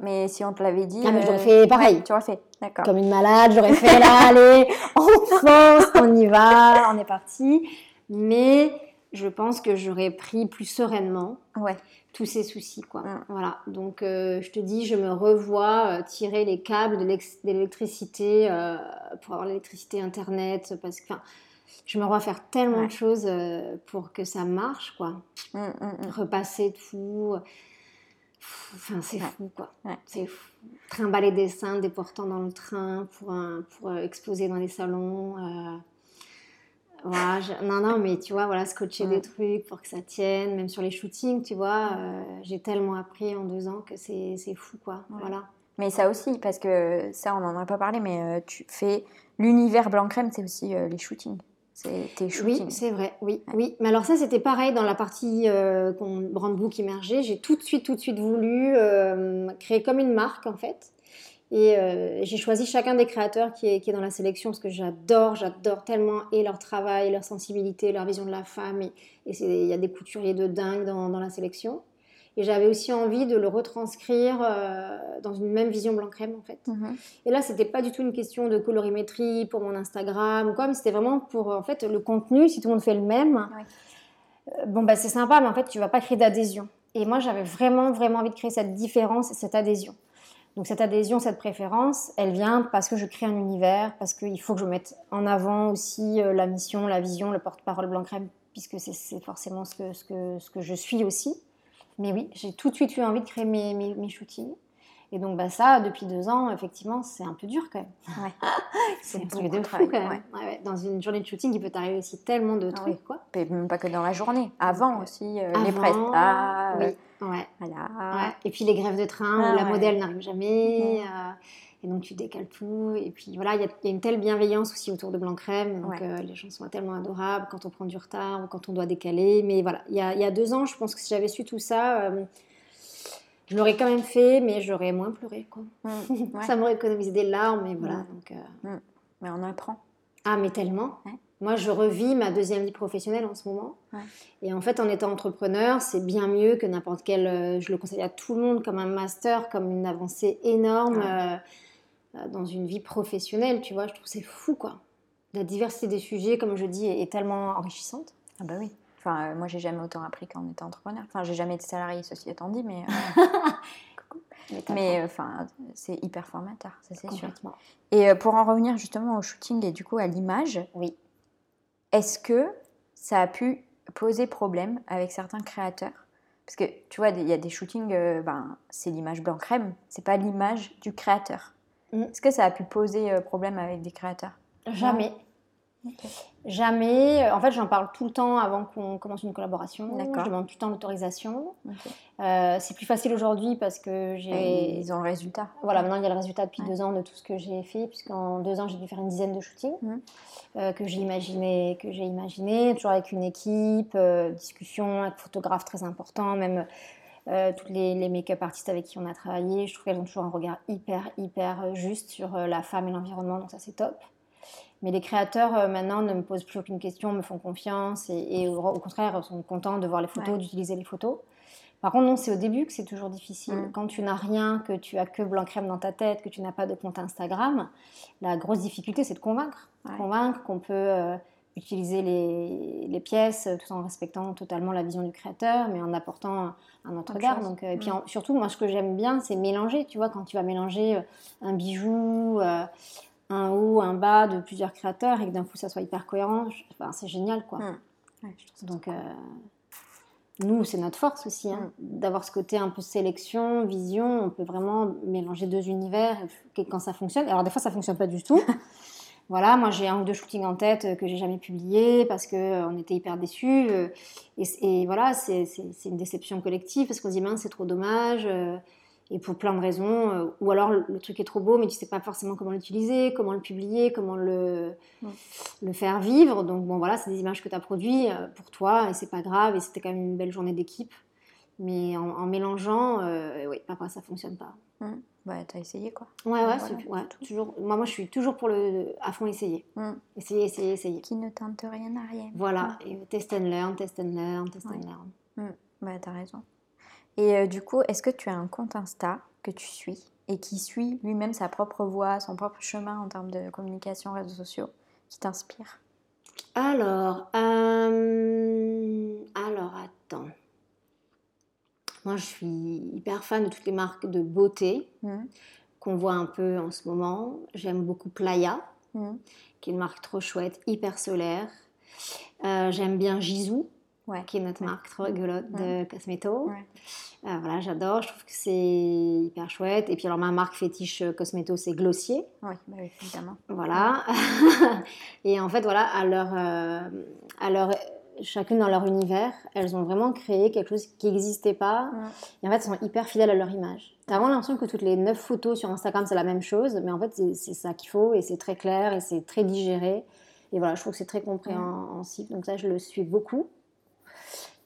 Mais si on te l'avait dit. Ah, mais j'aurais euh, fait pareil. ouais, tu aurais fait, d'accord. Comme une malade, j'aurais fait là, allez, on fonce, on y va, on est parti. Mais je pense que j'aurais pris plus sereinement Ouais. tous ces soucis, quoi. Voilà. Donc, euh, je te dis, je me revois euh, tirer les câbles de l'électricité euh, pour avoir l'électricité Internet, parce que, je me revois faire tellement Ouais. de choses pour que ça marche, quoi. Mm, mm, mm. Repasser tout. Enfin, c'est Ouais. fou, quoi. Ouais. C'est fou. Trimballer des seins déportant dans le train pour, un- pour euh, exposer dans les salons. euh, voilà, je- Non, non, mais tu vois, voilà, scotcher des trucs pour que ça tienne, même sur les shootings, tu vois. euh, J'ai tellement appris en deux ans que c'est c'est fou, quoi. Voilà. Mais ça aussi, parce que ça, on n'en a pas parlé, mais euh, tu fais l'univers blanc-crème, c'est aussi les shootings. C'est tes Oui, c'est vrai, oui, Ouais. oui. Mais alors ça, c'était pareil dans la partie euh, brand book immergé. J'ai tout de suite, tout de suite voulu euh, créer comme une marque en fait. Et euh, j'ai choisi chacun des créateurs qui est, qui est dans la sélection parce que j'adore, j'adore tellement et leur travail, leur sensibilité, leur vision de la femme. Et il y a des couturiers de dingue dans, dans la sélection. Et j'avais aussi envie de le retranscrire euh, dans une même vision blanc-crème en fait. Mhm. Et là, c'était pas du tout une question de colorimétrie pour mon Instagram ou quoi, mais c'était vraiment pour en fait le contenu. Si tout le monde fait le même, Ouais. euh, bon bah c'est sympa, mais en fait tu vas pas créer d'adhésion. Et moi, j'avais vraiment vraiment envie de créer cette différence et cette adhésion. Donc cette adhésion, cette préférence, elle vient parce que je crée un univers, parce qu'il faut que je mette en avant aussi euh, la mission, la vision, le porte-parole blanc-crème, puisque c'est- c'est forcément ce que, ce, que, ce que je suis aussi. Mais oui, j'ai tout de suite eu envie de créer mes, mes, mes shootings. Et donc bah ça, depuis deux ans, effectivement, c'est un peu dur quand même. Ouais. C'est un truc de fou quand même. ouais. Ouais, ouais. Dans une journée de shooting, il peut t'arriver aussi tellement de Ah trucs, oui. quoi. Et même pas que dans la journée. Avant euh, aussi, euh, les Avant, prestats. euh, Oui, ouais. Voilà. Et puis les grèves de train Ah où la modèle n'arrive jamais. Mhm. euh, et donc tu décales tout. Et puis voilà, il y, a- il y a une telle bienveillance aussi autour de Blanc Crème. Donc Ouais. euh, les gens sont tellement adorables quand on prend du retard ou quand on doit décaler. Mais voilà, il y a, il y a deux ans, je pense que si j'avais su tout ça, euh, je l'aurais quand même fait, mais j'aurais moins pleuré. Quoi. Mm, ouais. Ça m'aurait économisé des larmes. Mais voilà. Donc, euh, Mais on apprend. Ah, mais tellement. Ouais. Moi, je revis ma deuxième vie professionnelle en ce moment. Ouais. Et en fait, en étant entrepreneur, c'est bien mieux que n'importe quel. euh, je le conseille à tout le monde comme un master, comme une avancée énorme Ouais. euh, dans une vie professionnelle. Tu vois, je trouve c'est fou, quoi. La diversité des sujets, comme je dis, est, tellement enrichissante. Ah bah oui. Enfin, euh, moi, j'ai jamais autant appris qu'en étant entrepreneur. Enfin, j'ai jamais été salarié, ceci étant dit, mais, euh, Mais, euh, enfin, c'est hyper formateur, ça c'est sûr. Et euh, pour en revenir justement au shooting et du coup à l'image, Oui. est-ce que ça a pu poser problème avec certains créateurs? Parce que tu vois, il y a des shootings, euh, ben, c'est l'image blanc-crème, c'est pas l'image du créateur. Mm. Est-ce que ça a pu poser euh, problème avec des créateurs? Jamais. Jamais. En fait, j'en parle tout le temps avant qu'on commence une collaboration. D'accord. Je demande tout le temps l'autorisation. Euh, c'est plus facile aujourd'hui parce que Et j'ai. ils ont le résultat. Voilà, maintenant il y a le résultat depuis Ouais. deux ans de tout ce que j'ai fait, puisqu'en deux ans j'ai dû faire une dizaine de shootings euh, que j'ai imaginé, que j'ai imaginé, toujours avec une équipe, euh, discussion avec photographe très important, même euh, toutes les, les make-up artistes avec qui on a travaillé. Je trouve qu'elles ont toujours un regard hyper hyper euh, juste sur euh, la femme et l'environnement, donc ça c'est top. Mais les créateurs euh, maintenant ne me posent plus aucune question, me font confiance et, et au, au contraire sont contents de voir les photos, Ouais. d'utiliser les photos. Par contre, non, c'est au début que c'est toujours difficile. Mm. Quand tu n'as rien, que tu as que blanc crème dans ta tête, que tu n'as pas de compte Instagram, la grosse difficulté, c'est de convaincre. Ouais. Convaincre qu'on peut euh, utiliser les, les pièces euh, tout en respectant totalement la vision du créateur, mais en apportant un autre regard. Donc, euh, et puis en- surtout, moi, ce que j'aime bien, c'est mélanger. Tu vois, quand tu vas mélanger euh, un bijou, euh, un haut, un bas de plusieurs créateurs et que d'un coup, ça soit hyper cohérent, je- c'est génial, quoi. Ouais, je Donc, euh, nous, c'est notre force aussi, hein, d'avoir ce côté un peu sélection, vision. On peut vraiment mélanger deux univers et quand ça fonctionne. Alors, des fois, ça fonctionne pas du tout. voilà, moi, j'ai un ou deux shootings en tête euh, que j'ai jamais publiés parce qu'on était hyper déçus. euh, et, et voilà, c'est une déception collective parce qu'on se dit, mince, c'est trop dommage. euh, et pour plein de raisons. euh, ou alors le, truc est trop beau, mais tu sais pas forcément comment l'utiliser, comment le publier, comment le, le faire vivre. Donc bon, voilà, c'est des images que tu as produites euh, pour toi et c'est pas grave. Et c'était quand même une belle journée d'équipe. Mais en, en mélangeant, euh, oui, parfois ça fonctionne pas. Bah, t'as essayé quoi. Ouais, ouais, Voilà, toujours. Moi, moi, je suis toujours pour le à fond essayer. Mm. Essayer, essayer, essayer. Qui ne tente rien à rien. Voilà, et test and learn, test and learn, test Ouais. and learn. Bah, t'as raison. Et euh, du coup, est-ce que tu as un compte Insta que tu suis et qui suit lui-même sa propre voie, son propre chemin en termes de communication, réseaux sociaux, qui t'inspire? Alors, euh, alors attends. Moi, je suis hyper fan de toutes les marques de beauté Mhm. qu'on voit un peu en ce moment. J'aime beaucoup Playa, Mhm. qui est une marque trop chouette, hyper solaire. Euh, J'aime bien Ouais. qui est notre marque trop rigolote de Cosmeto. Ouais. Euh, voilà, j'adore. Je trouve que c'est hyper chouette. Et puis alors, ma marque fétiche euh, Cosmeto, c'est Glossier. Oui, bah oui, évidemment. Voilà. et en fait, voilà, à leur, euh, à leur, chacune dans leur univers, elles ont vraiment créé quelque chose qui n'existait pas. Ouais. Et en fait, elles sont hyper fidèles à leur image. T'as vraiment l'impression que toutes les neuf photos sur Instagram, c'est la même chose. Mais en fait, c'est- ça qu'il faut et c'est très clair et c'est très digéré. Et voilà, je trouve que c'est très compréhensif. Donc ça, je le suis beaucoup.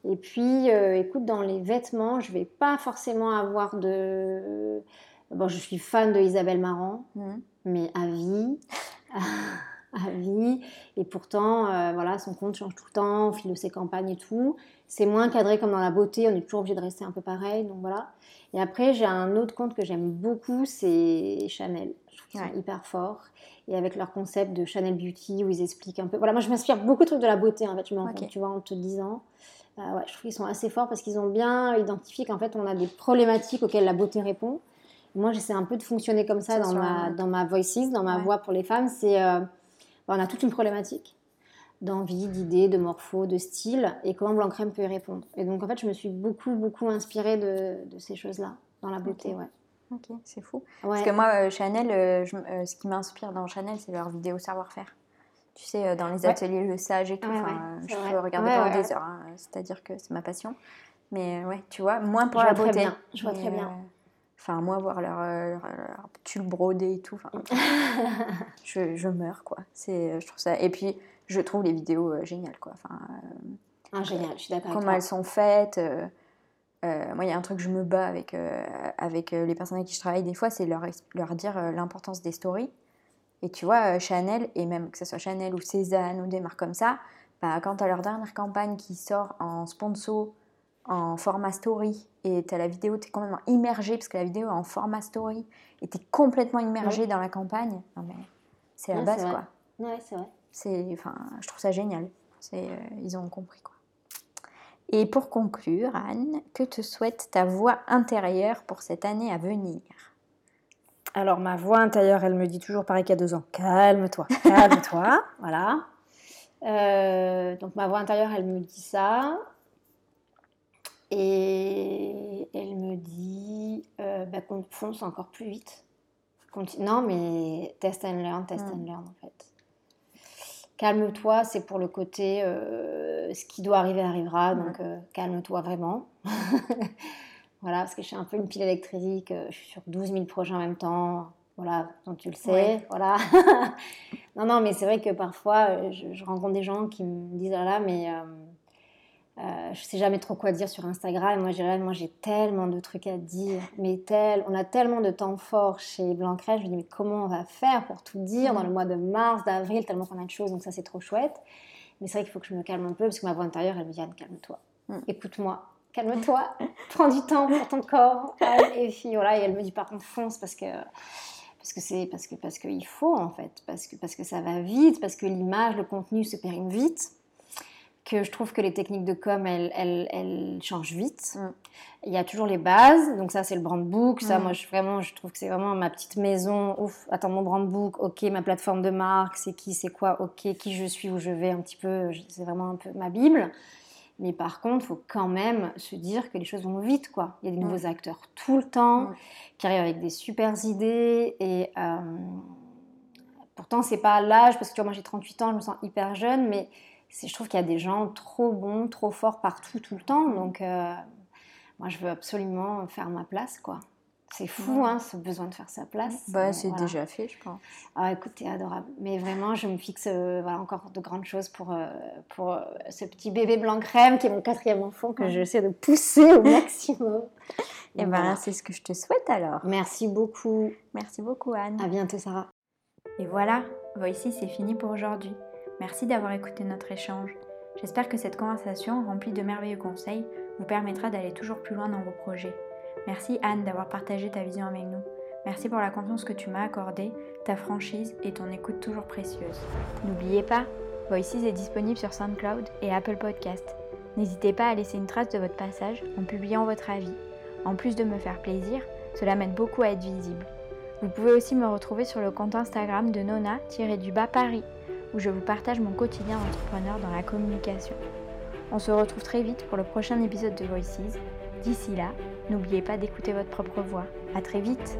Et puis, euh, écoute, dans les vêtements, je vais pas forcément avoir de... Bon, je suis fan de Isabelle Marant mais à vie, à vie. Et pourtant, euh, voilà, son compte change tout le temps au fil de ses campagnes et tout. C'est moins cadré comme dans la beauté, on est toujours obligé de rester un peu pareil, donc voilà. Et après, j'ai un autre compte que j'aime beaucoup, c'est Chanel. Je trouve qu'ils Ouais. sont hyper forts. Et avec leur concept de Chanel Beauty, où ils expliquent un peu... Voilà, moi je m'inspire beaucoup de trucs de la beauté, en fait, je me rends Ok. compte, tu vois, en te disant. Euh, ouais, je trouve qu'ils sont assez forts parce qu'ils ont bien identifié qu'en fait, on a des problématiques auxquelles la beauté répond. Moi, j'essaie un peu de fonctionner comme ça dans ma, dans ma voices, dans ma Ouais. voix pour les femmes. C'est, euh, on a toute une problématique d'envie, d'idées, de morpho, de style, et comment Blanc Crème peut y répondre. Et donc, en fait, je me suis beaucoup, beaucoup inspirée de, de ces choses-là dans la beauté, ouais. Ok, c'est fou. Ouais. Parce que moi, euh, Chanel, euh, je euh, ce qui m'inspire dans Chanel, c'est leur vidéo savoir-faire. Tu sais, dans les Ouais. ateliers Le Sage et tout, Ouais, je vrai. peux regarder pendant des heures, hein, c'est-à-dire que c'est ma passion. Mais ouais, tu vois, moins pour Je la beauté. bien, je vois Mais, très bien. Enfin, moi, voir leur, euh, leur, leur tulle brodé et tout, enfin, je, je meurs, quoi. C'est, euh, je trouve ça... Et puis, je trouve les vidéos euh, géniales, quoi. Enfin, euh, Ah, génial, je suis d'accord comment elles sont faites. euh, moi, il y a un truc que je me bats avec, avec les personnes avec qui je travaille des fois, c'est leur, leur dire l'importance des stories. Et tu vois, Chanel, et même que ce soit Chanel ou Cézanne ou des marques comme ça, bah, quand as leur dernière campagne qui sort en sponsor, en format story, et tu la vidéo, tu es complètement immergé, parce que la vidéo est en format story, et tu es complètement immergé dans la campagne, non, mais c'est la Ouais, base, quoi. Ouais, c'est vrai. C'est, enfin, je trouve ça génial. C'est, euh, ils ont compris quoi. Et pour conclure, Anne, que te souhaite ta voix intérieure pour cette année à venir? Alors, ma voix intérieure, elle me dit toujours pareil qu'il y a deux ans. Calme-toi, calme-toi. voilà. Euh, donc, ma voix intérieure, elle me dit ça. Et elle me dit euh, bah, qu'on fonce encore plus vite. Non, mais test and learn, test and learn, en fait. Calme-toi, c'est pour le côté euh, ce qui doit arriver arrivera, donc euh, calme-toi vraiment. Voilà, parce que je suis un peu une pile électrique, euh, je suis sur 12 000 projets en même temps, voilà, donc tu le sais, voilà. non, non, mais c'est vrai que parfois, je, je rencontre des gens qui me disent, ah là, mais euh, je sais jamais trop quoi dire sur Instagram, moi, dirais, moi, j'ai tellement de trucs à dire, mais tel, on a tellement de temps fort chez Blancret, je me dis, mais comment on va faire pour tout dire dans le mois de mars, d'avril, tellement qu'on a de choses, donc ça, c'est trop chouette. Mais c'est vrai qu'il faut que je me calme un peu, parce que ma voix intérieure, elle me dit, Anne, calme-toi, Mm. écoute-moi, calme-toi, prends du temps pour ton corps. Et puis voilà, et elle me dit par contre fonce parce que parce que c'est parce que parce qu'il faut en fait, parce que parce que ça va vite, parce que l'image, le contenu se périme vite, que je trouve que les techniques de com elles elles, elles changent vite. Mm. Il y a toujours les bases, donc ça c'est le brand book, ça Mm. moi je vraiment je trouve que c'est vraiment ma petite maison. Ouf, attends mon brand book, ok ma plateforme de marque, c'est qui, c'est quoi, ok qui je suis, où je vais un petit peu, c'est vraiment un peu ma bible. Mais par contre, il faut quand même se dire que les choses vont vite, quoi. Il y a des Mm. nouveaux acteurs tout le temps qui arrivent avec des super idées et euh, pourtant c'est pas l'âge parce que tu vois moi j'ai 38 ans, je me sens hyper jeune, mais je trouve qu'il y a des gens trop bons, trop forts partout tout le temps, donc euh, moi je veux absolument faire ma place, quoi. C'est fou, hein, ce besoin de faire sa place. Bah, c'est déjà fait, je pense. Ah, écoute, t'es adorable. Mais vraiment, je me fixe euh, voilà, encore de grandes choses pour, euh, pour euh, ce petit bébé blanc crème qui est mon quatrième enfant que j'essaie de pousser au maximum. Et ben, c'est ce que je te souhaite alors. Merci beaucoup. Merci beaucoup, Anne. À bientôt, Sarah. Et voilà, Voici, c'est fini pour aujourd'hui. Merci d'avoir écouté notre échange. J'espère que cette conversation, remplie de merveilleux conseils, vous permettra d'aller toujours plus loin dans vos projets. Merci Anne d'avoir partagé ta vision avec nous. Merci pour la confiance que tu m'as accordée, ta franchise et ton écoute toujours précieuse. N'oubliez pas, Voices est disponible sur SoundCloud et Apple Podcast. N'hésitez pas à laisser une trace de votre passage en publiant votre avis. En plus de me faire plaisir, cela m'aide beaucoup à être visible. Vous pouvez aussi me retrouver sur le compte Instagram de Nona-du-bas Paris, où je vous partage mon quotidien d'entrepreneur dans la communication. On se retrouve très vite pour le prochain épisode de Voices. D'ici là, n'oubliez pas d'écouter votre propre voix. À très vite!